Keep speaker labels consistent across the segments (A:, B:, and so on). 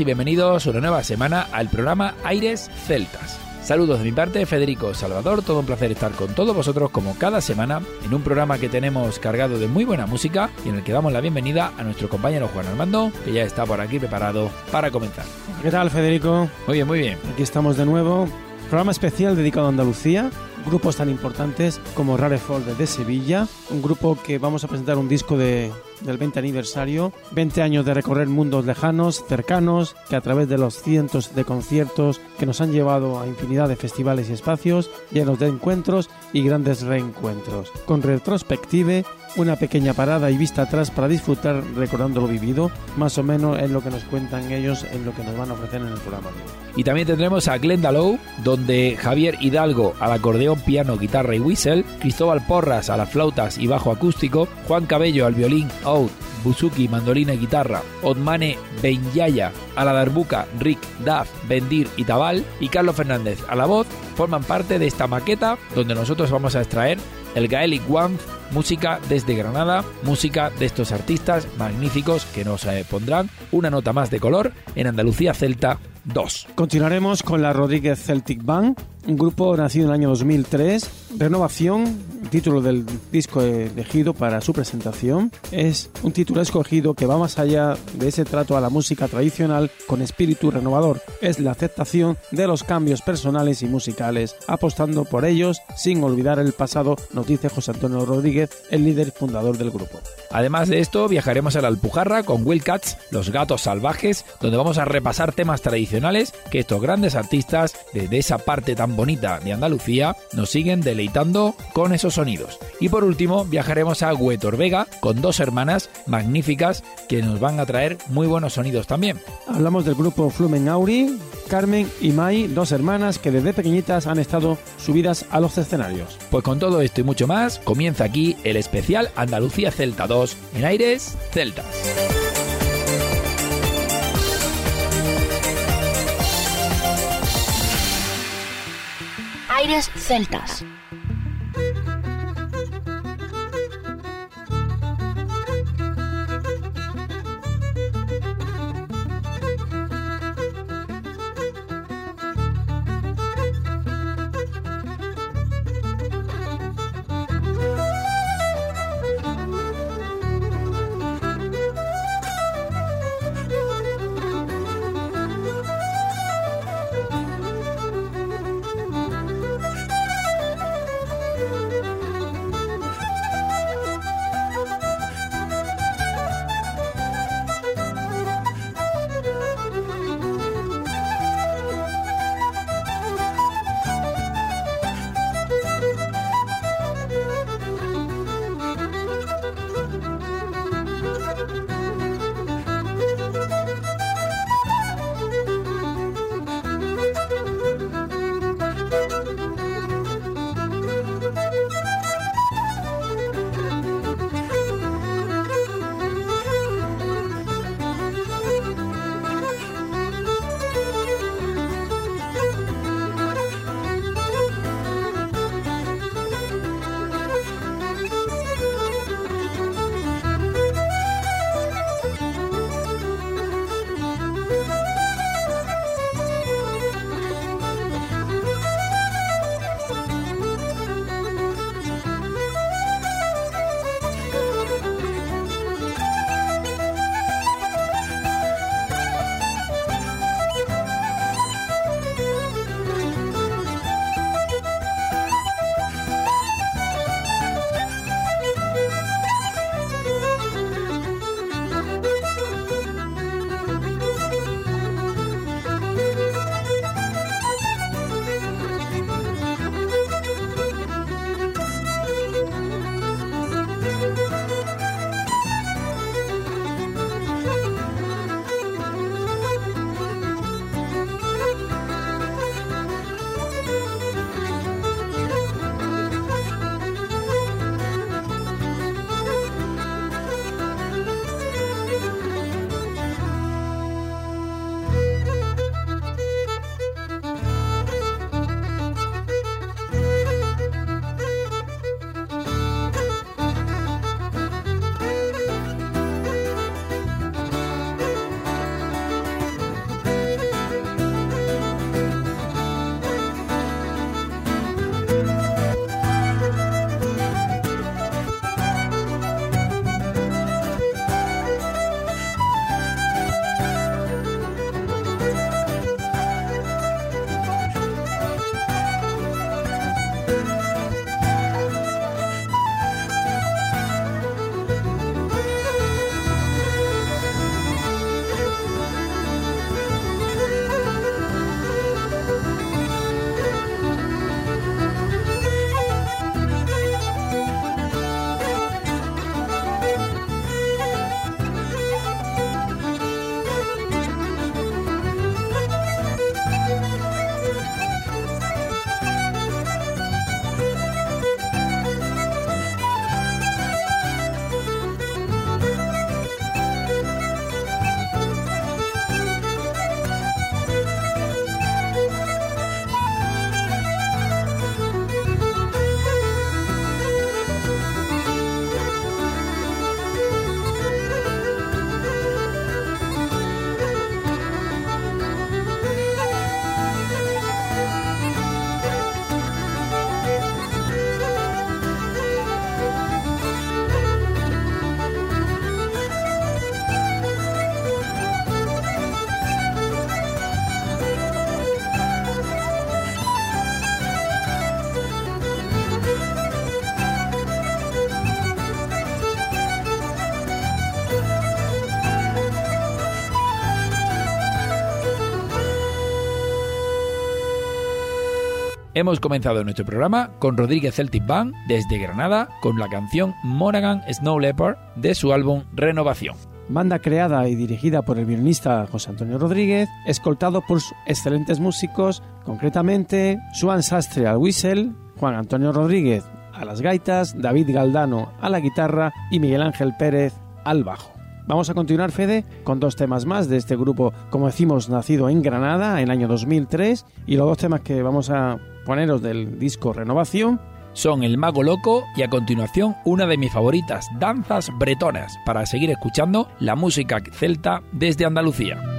A: Y bienvenidos una nueva semana al programa Aires Celtas. Saludos de mi parte, Federico Salvador, todo un placer estar con todos vosotros como cada semana en un programa que tenemos cargado de muy buena música y en el que damos la bienvenida a nuestro compañero Juan Armando, que ya está por aquí preparado para comenzar.
B: ¿Qué tal, Federico?
A: Muy bien, muy bien.
B: Aquí estamos de nuevo. Programa especial dedicado a Andalucía, grupos tan importantes como Rareford de Sevilla, un grupo que vamos a presentar un disco de, del 20 aniversario, 20 años de recorrer mundos lejanos, cercanos, que a través de los cientos de conciertos que nos han llevado a infinidad de festivales y espacios, llenos de encuentros y grandes reencuentros. Con retrospective, una pequeña parada y vista atrás para disfrutar recordando lo vivido, más o menos en lo que nos cuentan ellos, en lo que nos van a ofrecer en el programa.
A: Y también tendremos a Glendalow, donde Javier Hidalgo al acordeón, piano, guitarra y whistle, Cristóbal Porras a las flautas y bajo acústico, Juan Cabello al violín, oud, buzuki, mandolina y guitarra, Otmane Benyaya a la Rick, Duff, Bendir y Tabal, y Carlos Fernández a la voz, forman parte de esta maqueta donde nosotros vamos a extraer el Gaelic One, música desde Granada, música de estos artistas magníficos que nos eh, pondrán una nota más de color en Andalucía Celta 2.
B: Continuaremos con la Rodríguez Celtic Band, un grupo nacido en el año 2003. Renovación, título del disco elegido para su presentación, es un título escogido que va más allá de ese trato a la música tradicional con espíritu renovador. Es la aceptación de los cambios personales y musicales, apostando por ellos sin olvidar el pasado, nos dice José Antonio Rodríguez, el líder fundador del grupo.
A: Además de esto, viajaremos a la Alpujarra con Wildcats, los gatos salvajes, donde vamos a repasar temas tradicionales que estos grandes artistas de, de esa parte tan bonita de Andalucía nos siguen deleitando con esos sonidos. Y por último, viajaremos a Huetor Vega con dos hermanas magníficas que nos van a traer muy buenos sonidos también.
B: Hablamos del grupo Flumen Auri, Carmen y Mai, dos hermanas que desde pequeñitas han estado subidas a los escenarios.
A: Pues con todo esto y mucho más, comienza aquí el especial Andalucía Celta 2 en Aires Celtas.
C: Aires Celtas.
A: Hemos comenzado nuestro programa con Rodríguez Celtic Band desde Granada con la canción Monaghan Snow Leopard de su álbum Renovación.
B: Banda creada y dirigida por el violinista José Antonio Rodríguez, escoltado por excelentes músicos, concretamente Suan Sastre al whistle, Juan Antonio Rodríguez a las gaitas, David Galdano a la guitarra y Miguel Ángel Pérez al bajo. Vamos a continuar, Fede, con dos temas más de este grupo, como decimos, nacido en Granada en el año 2003, y los dos temas que vamos a poneros del disco Renovación
A: son El Mago Loco y a continuación una de mis favoritas, Danzas Bretonas, para seguir escuchando la música celta desde Andalucía.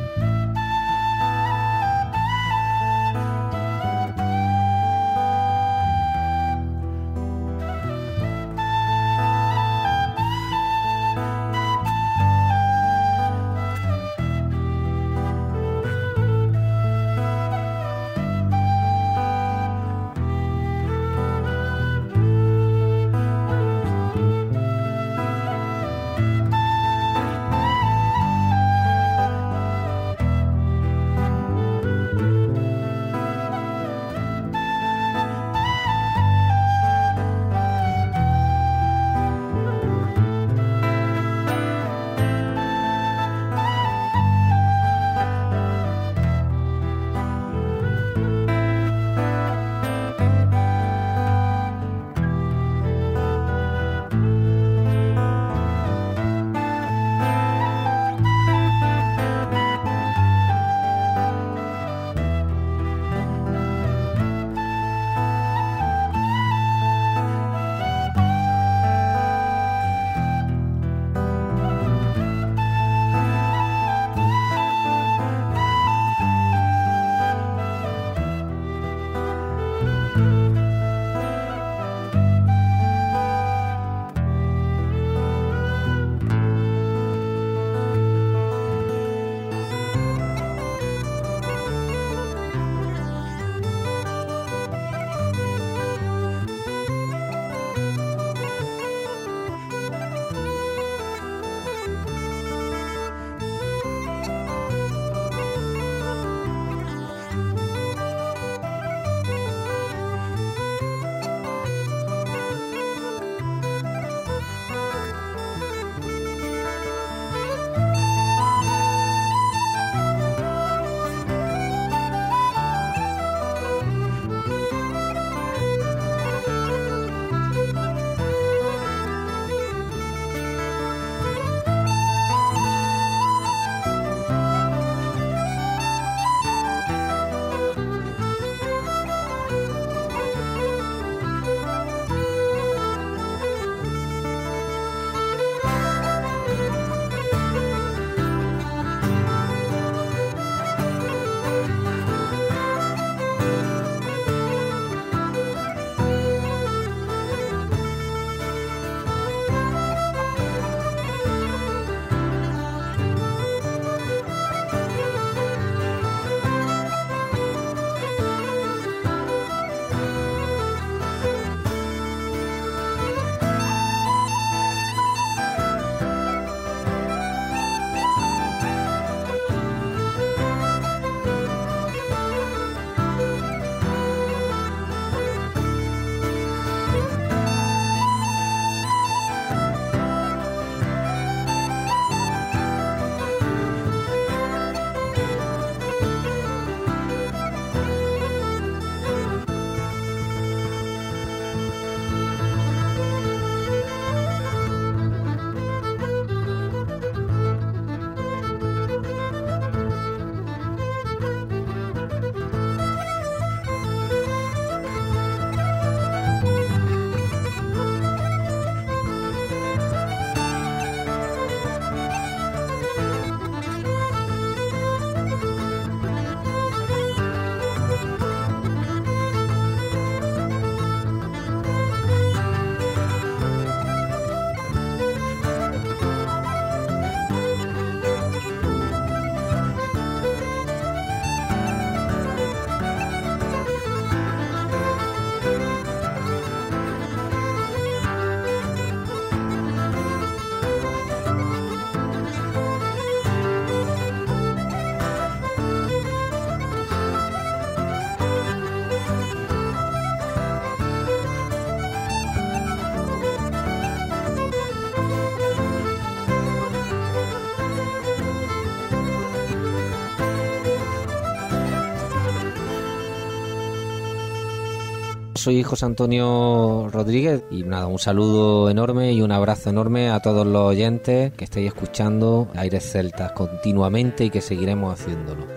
C: Soy José Antonio Rodríguez y nada, un saludo enorme y un abrazo enorme a todos los oyentes que estáis escuchando Aires Celtas continuamente y que seguiremos haciéndolo.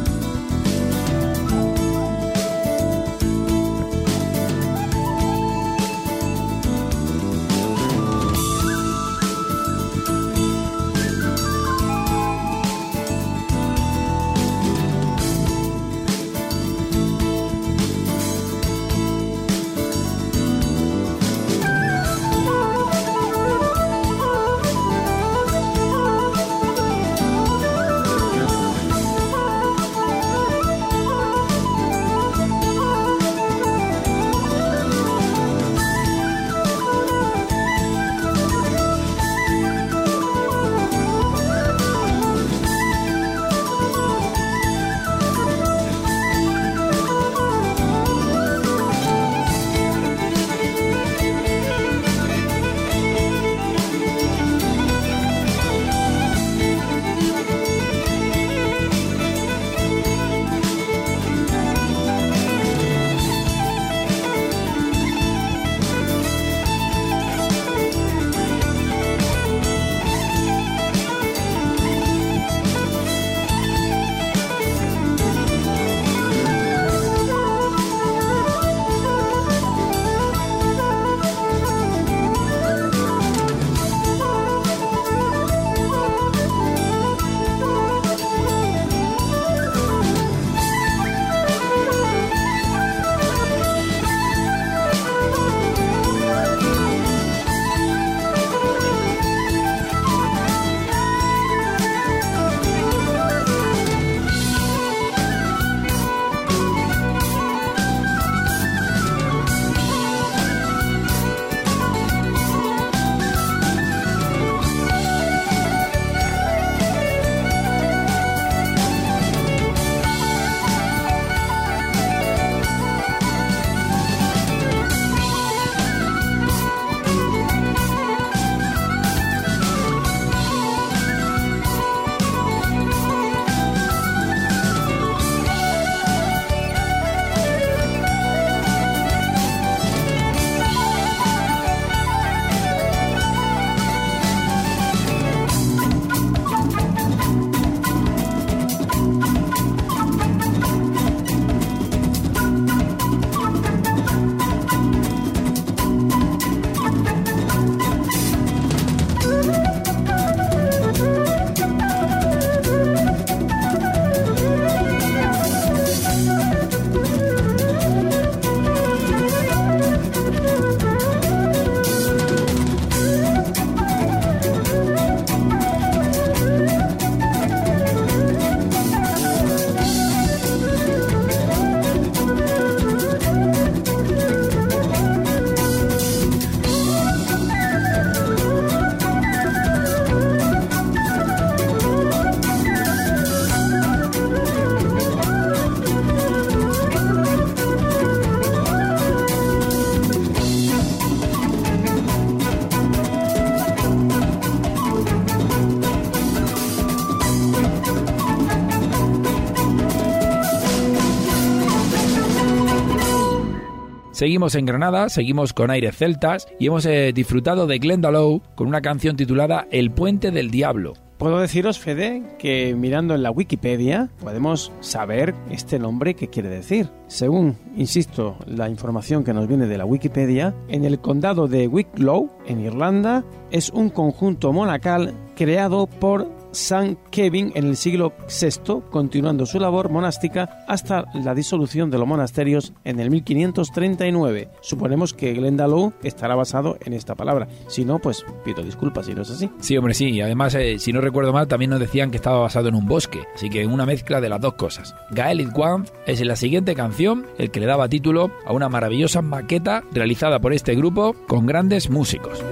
A: Seguimos en Granada, seguimos con aires celtas y hemos eh, disfrutado de Glenda Lowe con una canción titulada El puente del diablo.
B: Puedo deciros, Fede, que mirando en la Wikipedia podemos saber este nombre qué quiere decir. Según, insisto, la información que nos viene de la Wikipedia, en el condado de Wicklow, en Irlanda, es un conjunto monacal creado por San Kevin en el siglo VI, continuando su labor monástica hasta la disolución de los monasterios en el 1539. Suponemos que Glendalough estará basado en esta palabra. Si no, pues pido disculpas si no es así.
A: Sí, hombre, sí. Y además, eh, si no recuerdo mal, también nos decían que estaba basado en un bosque. Así que una mezcla de las dos cosas. Gaelic One es en la siguiente canción el que le daba título a una maravillosa maqueta realizada por este grupo con grandes músicos.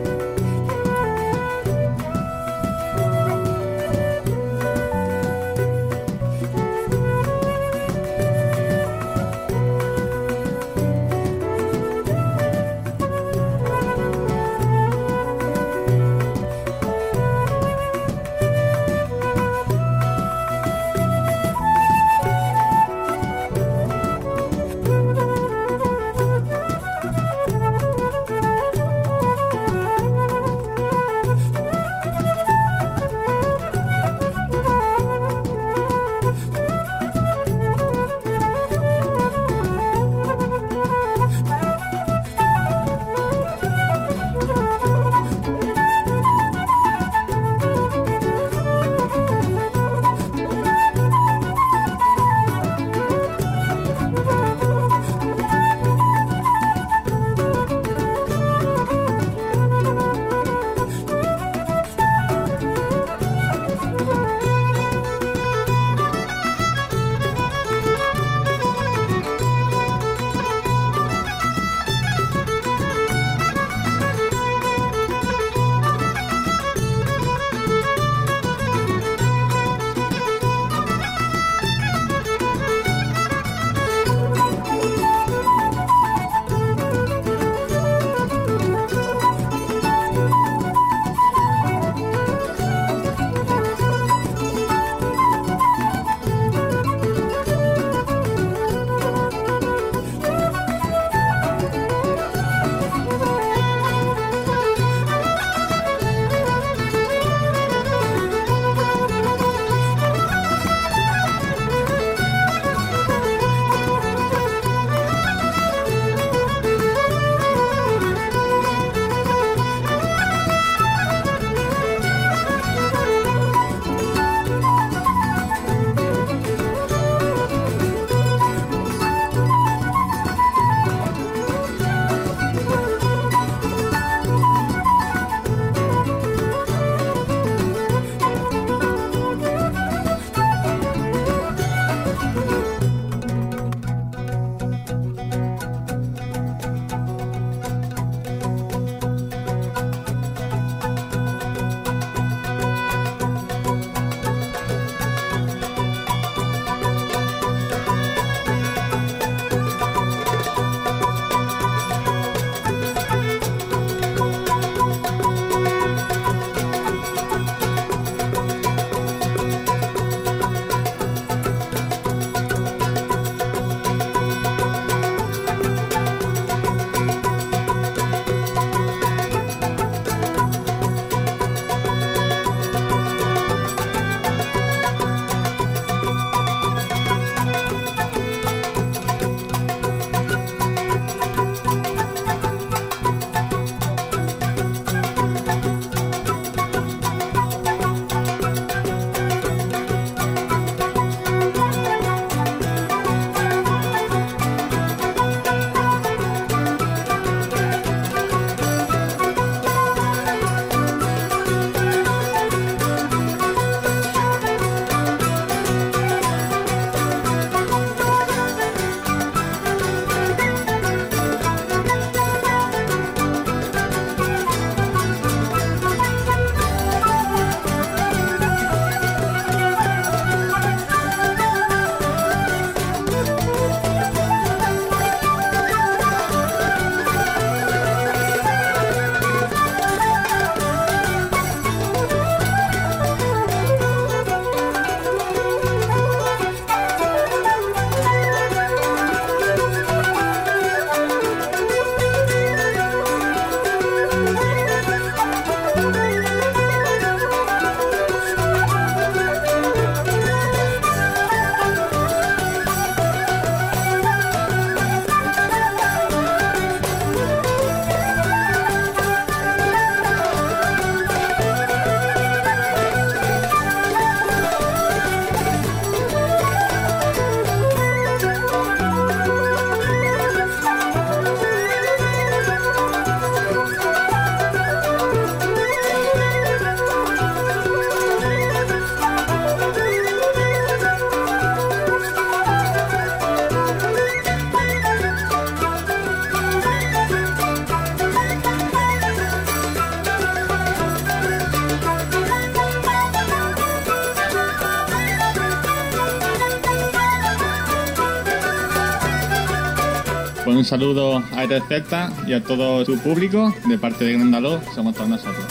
D: Saludo a Aires Celta y a todo su público de parte de Grandaló, somos todos nosotros.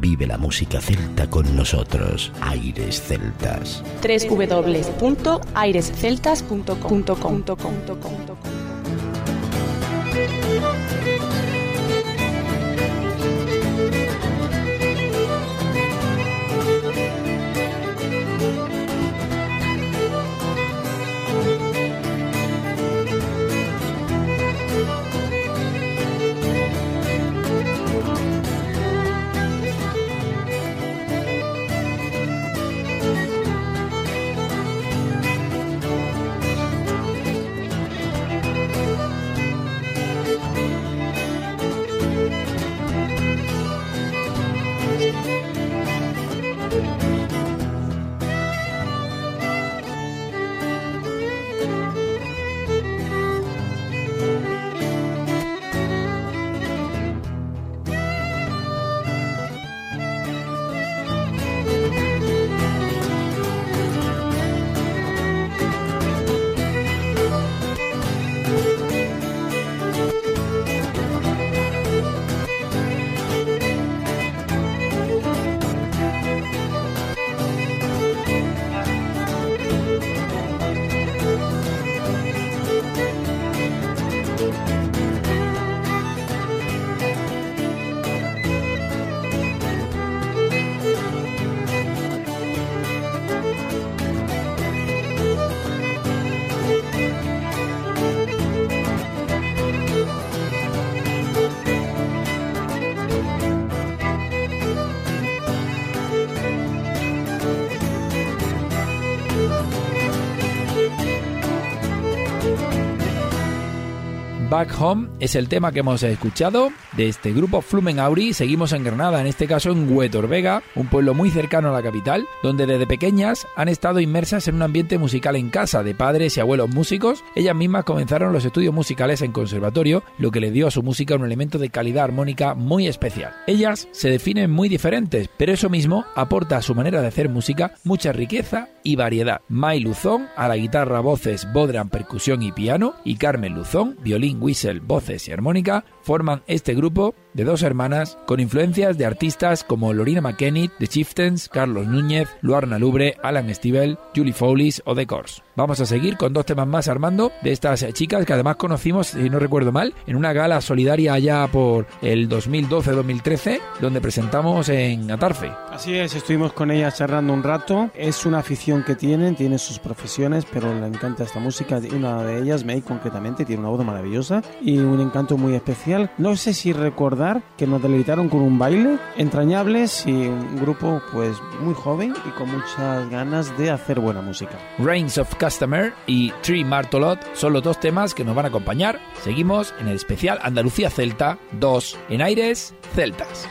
E: Vive la música celta con nosotros, Aires Celtas.
F: www.airesceltas.com.
A: Back Home es el tema que hemos escuchado de este grupo Flumen Auri. Seguimos en Granada, en este caso en Huetor Vega, un pueblo muy cercano a la capital, donde desde pequeñas han estado inmersas en un ambiente musical en casa de padres y abuelos músicos. Ellas mismas comenzaron los estudios musicales en conservatorio, lo que le dio a su música un elemento de calidad armónica muy especial. Ellas se definen muy diferentes, pero eso mismo aporta a su manera de hacer música mucha riqueza y variedad. Mai Luzón a la guitarra, voces, bodran, percusión y piano, y Carmen Luzón, violín, whistle, voces y armónica, forman este grupo de dos hermanas con influencias de artistas como Lorina McKenny, The Chieftains, Carlos Núñez, Luarna Lubre, Alan Stivel, Julie Fowlis o The Course. Vamos a seguir con dos temas más, Armando, de estas chicas que además conocimos, si no recuerdo mal, en una gala solidaria allá por el 2012-2013, donde presentamos en Atarfe.
B: Así es, estuvimos con ellas charlando un rato. Es una afición que tienen, tiene sus profesiones, pero le encanta esta música. Una de ellas, May, concretamente, tiene una voz maravillosa y un encanto muy especial. No sé si recordar que nos deleitaron con un baile entrañables y un grupo pues muy joven y con muchas ganas de hacer buena música.
A: Reigns of Customer y Tree Martolot son los dos temas que nos van a acompañar. Seguimos en el especial Andalucía Celta 2 en Aires Celtas.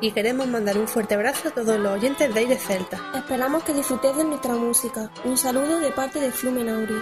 G: Y queremos mandar un fuerte abrazo a todos los oyentes de Aire Celta.
H: Esperamos que disfrutéis de nuestra música. Un saludo de parte de Flumenauri.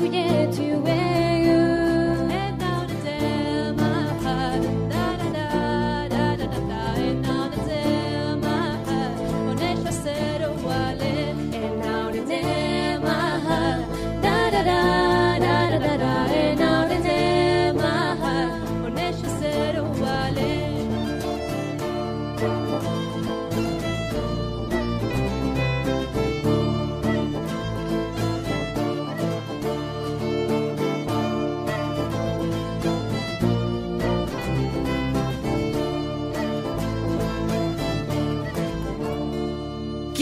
I: tu es, tu.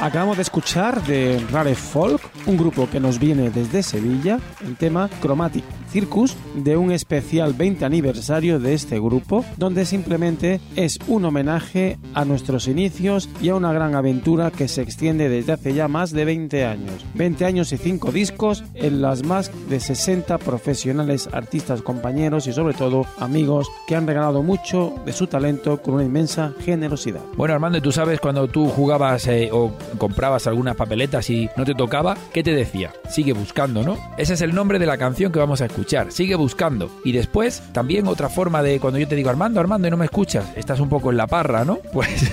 B: Acabamos de escuchar de Rare Folk, un grupo que nos viene desde Sevilla, el tema Chromatic Circus de un especial 20 aniversario de este grupo, donde simplemente es un homenaje a nuestros inicios y a una gran aventura que se extiende desde hace ya más de 20 años. 20 años y 5 discos en las más de 60 profesionales, artistas, compañeros y sobre todo amigos que han regalado mucho de su talento con una inmensa generosidad.
A: Bueno, Armando, tú sabes cuando tú jugabas eh, o comprabas algunas papeletas y no te tocaba, ¿qué te decía? Sigue buscando, ¿no? Ese es el nombre de la canción que vamos a escuchar. Sigue buscando. Y después, también otra forma de cuando yo te digo Armando, Armando, y no me escuchas, estás un poco en la parra, ¿no? Pues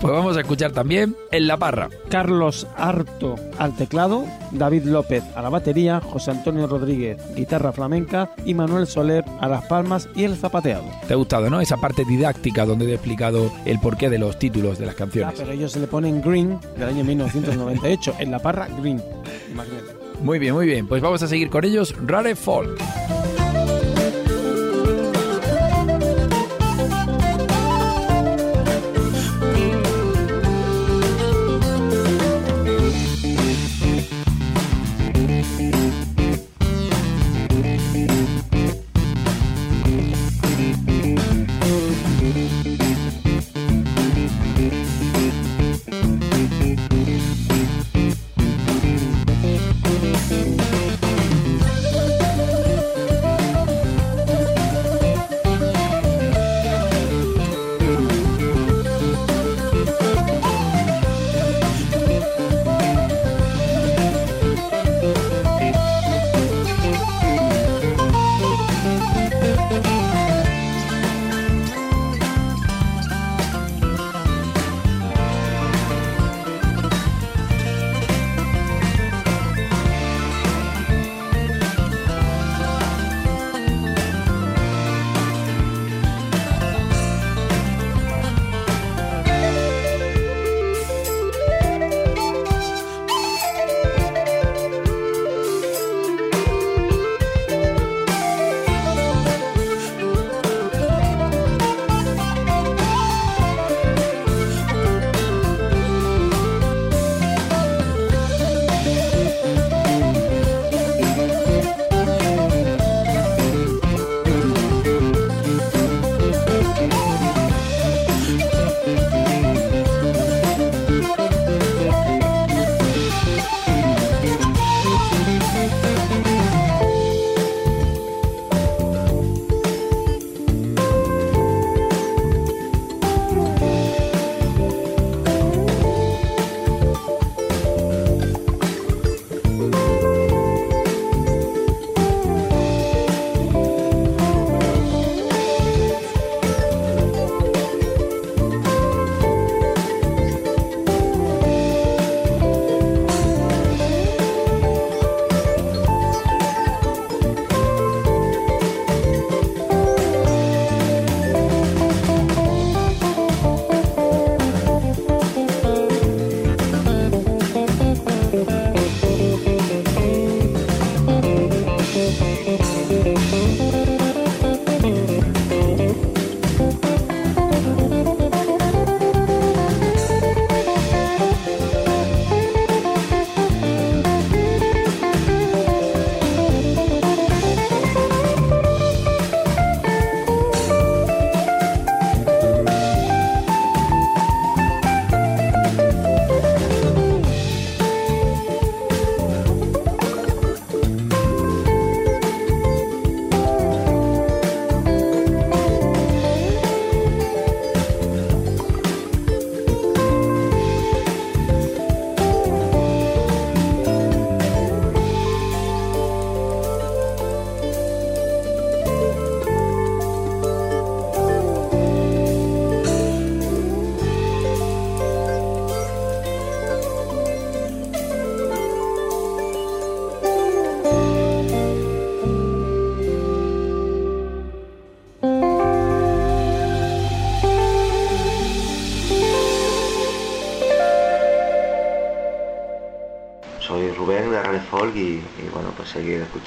A: Pues vamos a escuchar también En la Parra.
B: Carlos Harto al teclado, David López a la batería, José Antonio Rodríguez guitarra flamenca y Manuel Soler a las palmas y el zapateado.
A: Te ha gustado, ¿no? Esa parte didáctica donde te he explicado el porqué de los títulos de las
B: Ah,
A: canciones.
B: pero ellos se le ponen Green del año 1998, en la parra Green. Imagínate.
A: Muy bien, muy bien. Pues vamos a seguir con ellos. Rare Folk.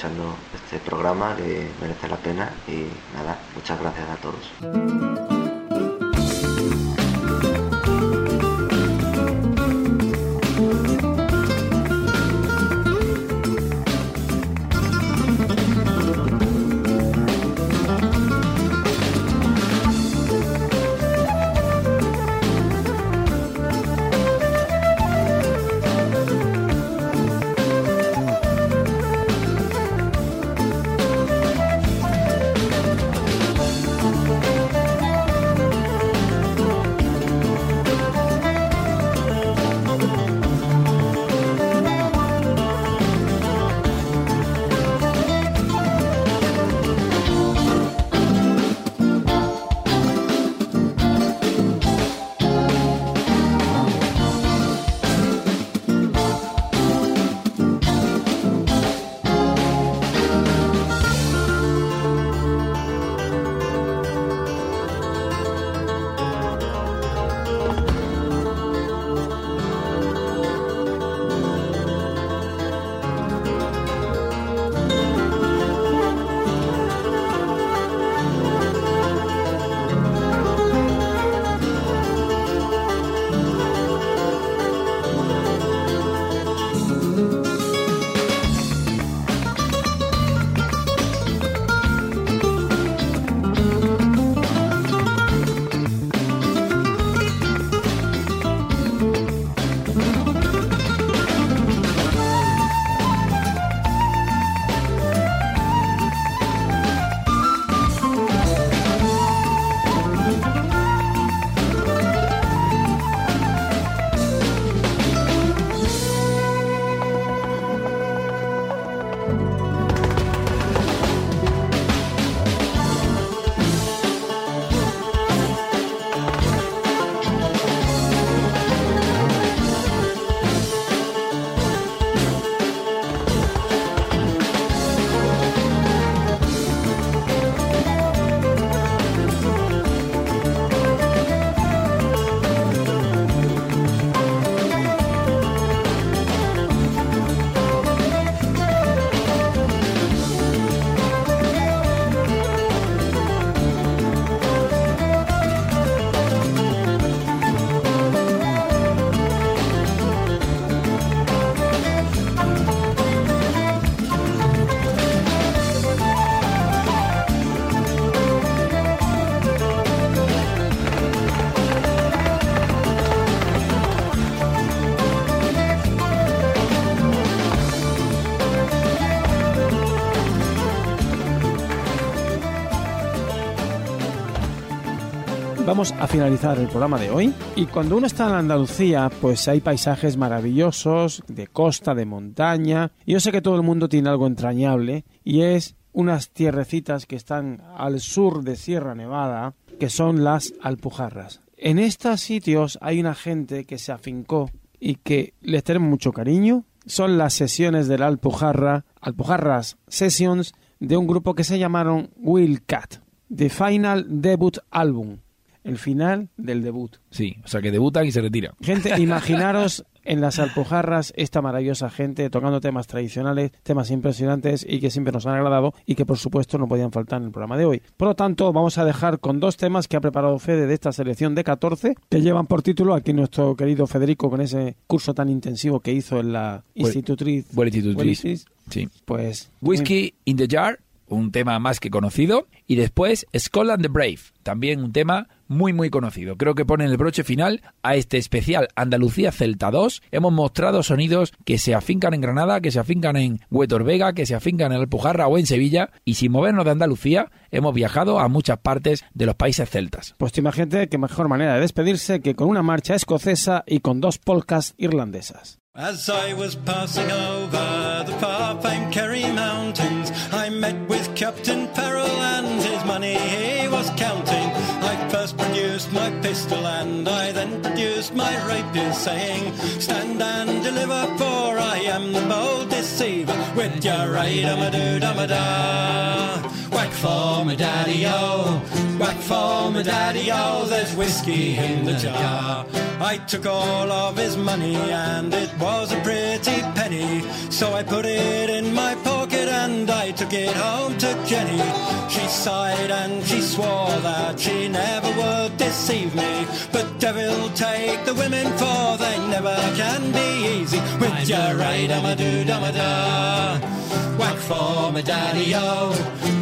J: Escuchando a
B: finalizar el programa de hoy. Y cuando uno está en Andalucía, pues hay paisajes maravillosos, de costa, de montaña. Yo sé que todo el mundo tiene algo entrañable, y es unas tierrecitas que están al sur de Sierra Nevada, que son las Alpujarras. En estos sitios hay una gente que se afincó y que les tenemos mucho cariño. Son las sesiones de la Alpujarra, Alpujarras Sessions, de un grupo que se llamaron Will Cat, The Final Debut Album, el final del debut.
A: Sí, o sea que debutan y se retiran.
B: Gente, imaginaros en las Alpujarras esta maravillosa gente tocando temas tradicionales, temas impresionantes y que siempre nos han agradado y que por supuesto no podían faltar en el programa de hoy. Por lo tanto, vamos a dejar con dos temas que ha preparado Fede de esta selección de 14 que llevan por título aquí nuestro querido Federico con ese curso tan intensivo que hizo en la Institutriz.
A: Well, Institutriz. Sí.
B: Pues
A: Whiskey in the Jar un tema más que conocido, y después Scotland the Brave, también un tema muy muy conocido. Creo que ponen el broche final a este especial Andalucía Celta 2. Hemos mostrado sonidos que se afincan en Granada, que se afincan en Huetor Vega, que se afincan en Alpujarra o en Sevilla, y sin movernos de Andalucía, hemos viajado a muchas partes de los países celtas.
B: Pues imagínate qué mejor manera de despedirse que con una marcha escocesa y con dos polcas irlandesas.
K: As I was counting. I first produced my pistol and I then produced my rapier, saying, Stand and deliver, for I am the bold deceiver. With your right, a doo dum da. Whack for my daddy-o, oh. whack for my daddy-o, oh. there's whiskey in the jar. I took all of his money and it was a pretty penny, so I put it in my pocket and I took it home to Jenny. She sighed and she swore that she never would deceive me, but devil take the women for they never can be easy. With your right, I'm a do, dum a da. Whack for my daddy-o,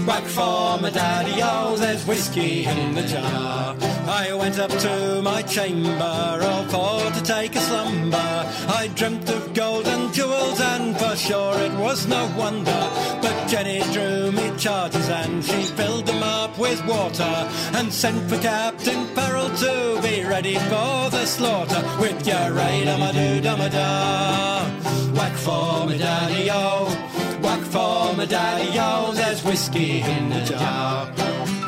K: whack for my daddy-o, there's whiskey in the jar. I went up to my chamber, all for to take a slumber. I dreamt of gold and jewels, and for sure it was no wonder. But Jenny drew me charges, and she filled them up with water, and sent for Captain Farrell to be ready for the slaughter. With your right, I'm a do dum da. Whack for me daddy-o, whack for me daddy-o, there's whiskey in the jar.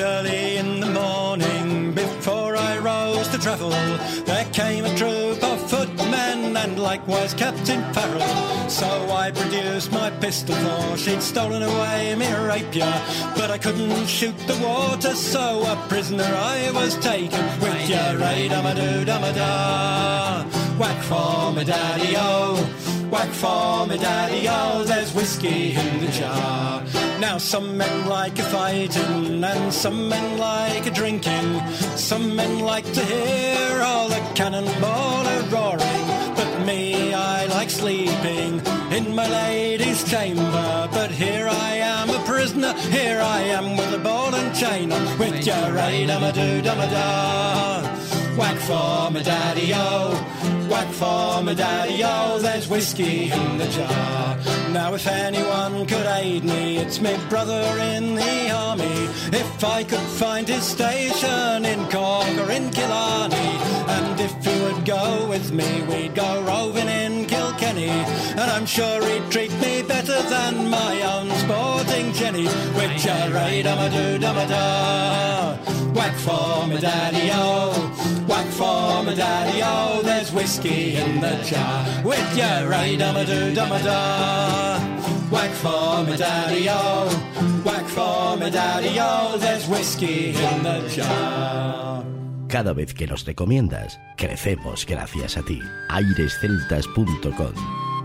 K: Early in the morning, before I rose to travel, there came a troop of footmen and likewise Captain Farrell. So I produced my pistol, for she'd stolen away me rapier. But I couldn't shoot the water, so a prisoner I was taken. With your right, I'm a do, dum a da. Whack for me daddy o, whack for me daddy oh, o. There's whiskey in the jar. Now some men like a fighting and some men like a drinking. Some men like to hear all the cannonball a roaring. But me, I like sleeping in my lady's chamber. But here I am a prisoner, here I am with a ball and chain on. With your right, I'm a do dum da. Whack for my daddy-o, oh, whack for my daddy-o, there's whiskey in the jar. Now if anyone could aid me, it's me brother in the army. If I could find his station in Cork or in Killarney, and if he would go with me, we'd go roving in Kilkenny. And I'm sure he'd treat me better than my own sporting Jenny. Which I I'm a do, dum a da. Whack for my daddy-o, whack for my daddy-o, there's whiskey in the jar. With your right, I'm a do, dum a da. Whack for my daddy-o, whack for my daddy-o, there's whiskey in the jar.
E: Cada vez que nos recomiendas, crecemos gracias a ti. airesceltas.com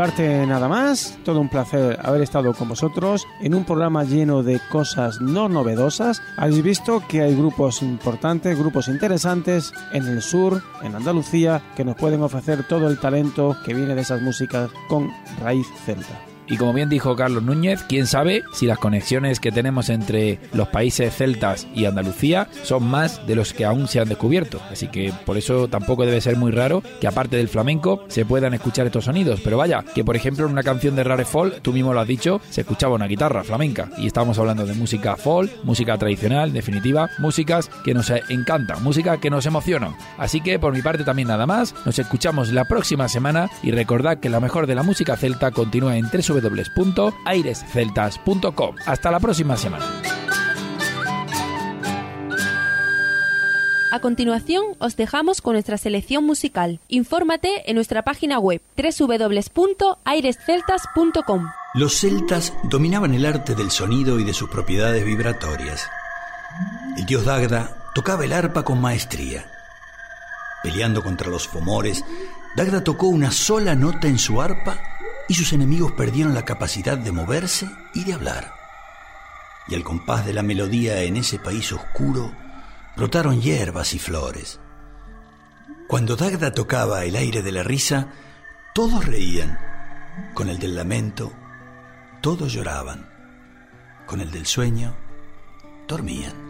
B: parte nada más, todo un placer haber estado con vosotros en un programa lleno de cosas no novedosas. Habéis visto que hay grupos importantes, grupos interesantes en el sur, en Andalucía, que nos pueden ofrecer todo el talento que viene de esas músicas con raíz celta.
A: Y como bien dijo Carlos Núñez, quién sabe si las conexiones que tenemos entre los países celtas y Andalucía son más de los que aún se han descubierto. Así que por eso tampoco debe ser muy raro que aparte del flamenco se puedan escuchar estos sonidos. Pero vaya, que por ejemplo en una canción de Rare Folk, tú mismo lo has dicho, se escuchaba una guitarra flamenca. Y estamos hablando de música folk, música tradicional, definitiva, músicas que nos encantan, música que nos emociona. Así que por mi parte también nada más, nos escuchamos la próxima semana y recordad que lo mejor de la música celta continúa en tres www.airesceltas.com. Hasta la próxima semana.
L: A continuación, os dejamos con nuestra selección musical. Infórmate en nuestra página web www.airesceltas.com.
M: Los celtas dominaban el arte del sonido y de sus propiedades vibratorias. El dios Dagda tocaba el arpa con maestría. Peleando contra los fomores, Dagda tocó una sola nota en su arpa y sus enemigos perdieron la capacidad de moverse y de hablar. Y al compás de la melodía en ese país oscuro brotaron hierbas y flores. Cuando Dagda tocaba el aire de la risa, todos reían. Con el del lamento, todos lloraban. Con el del sueño, dormían.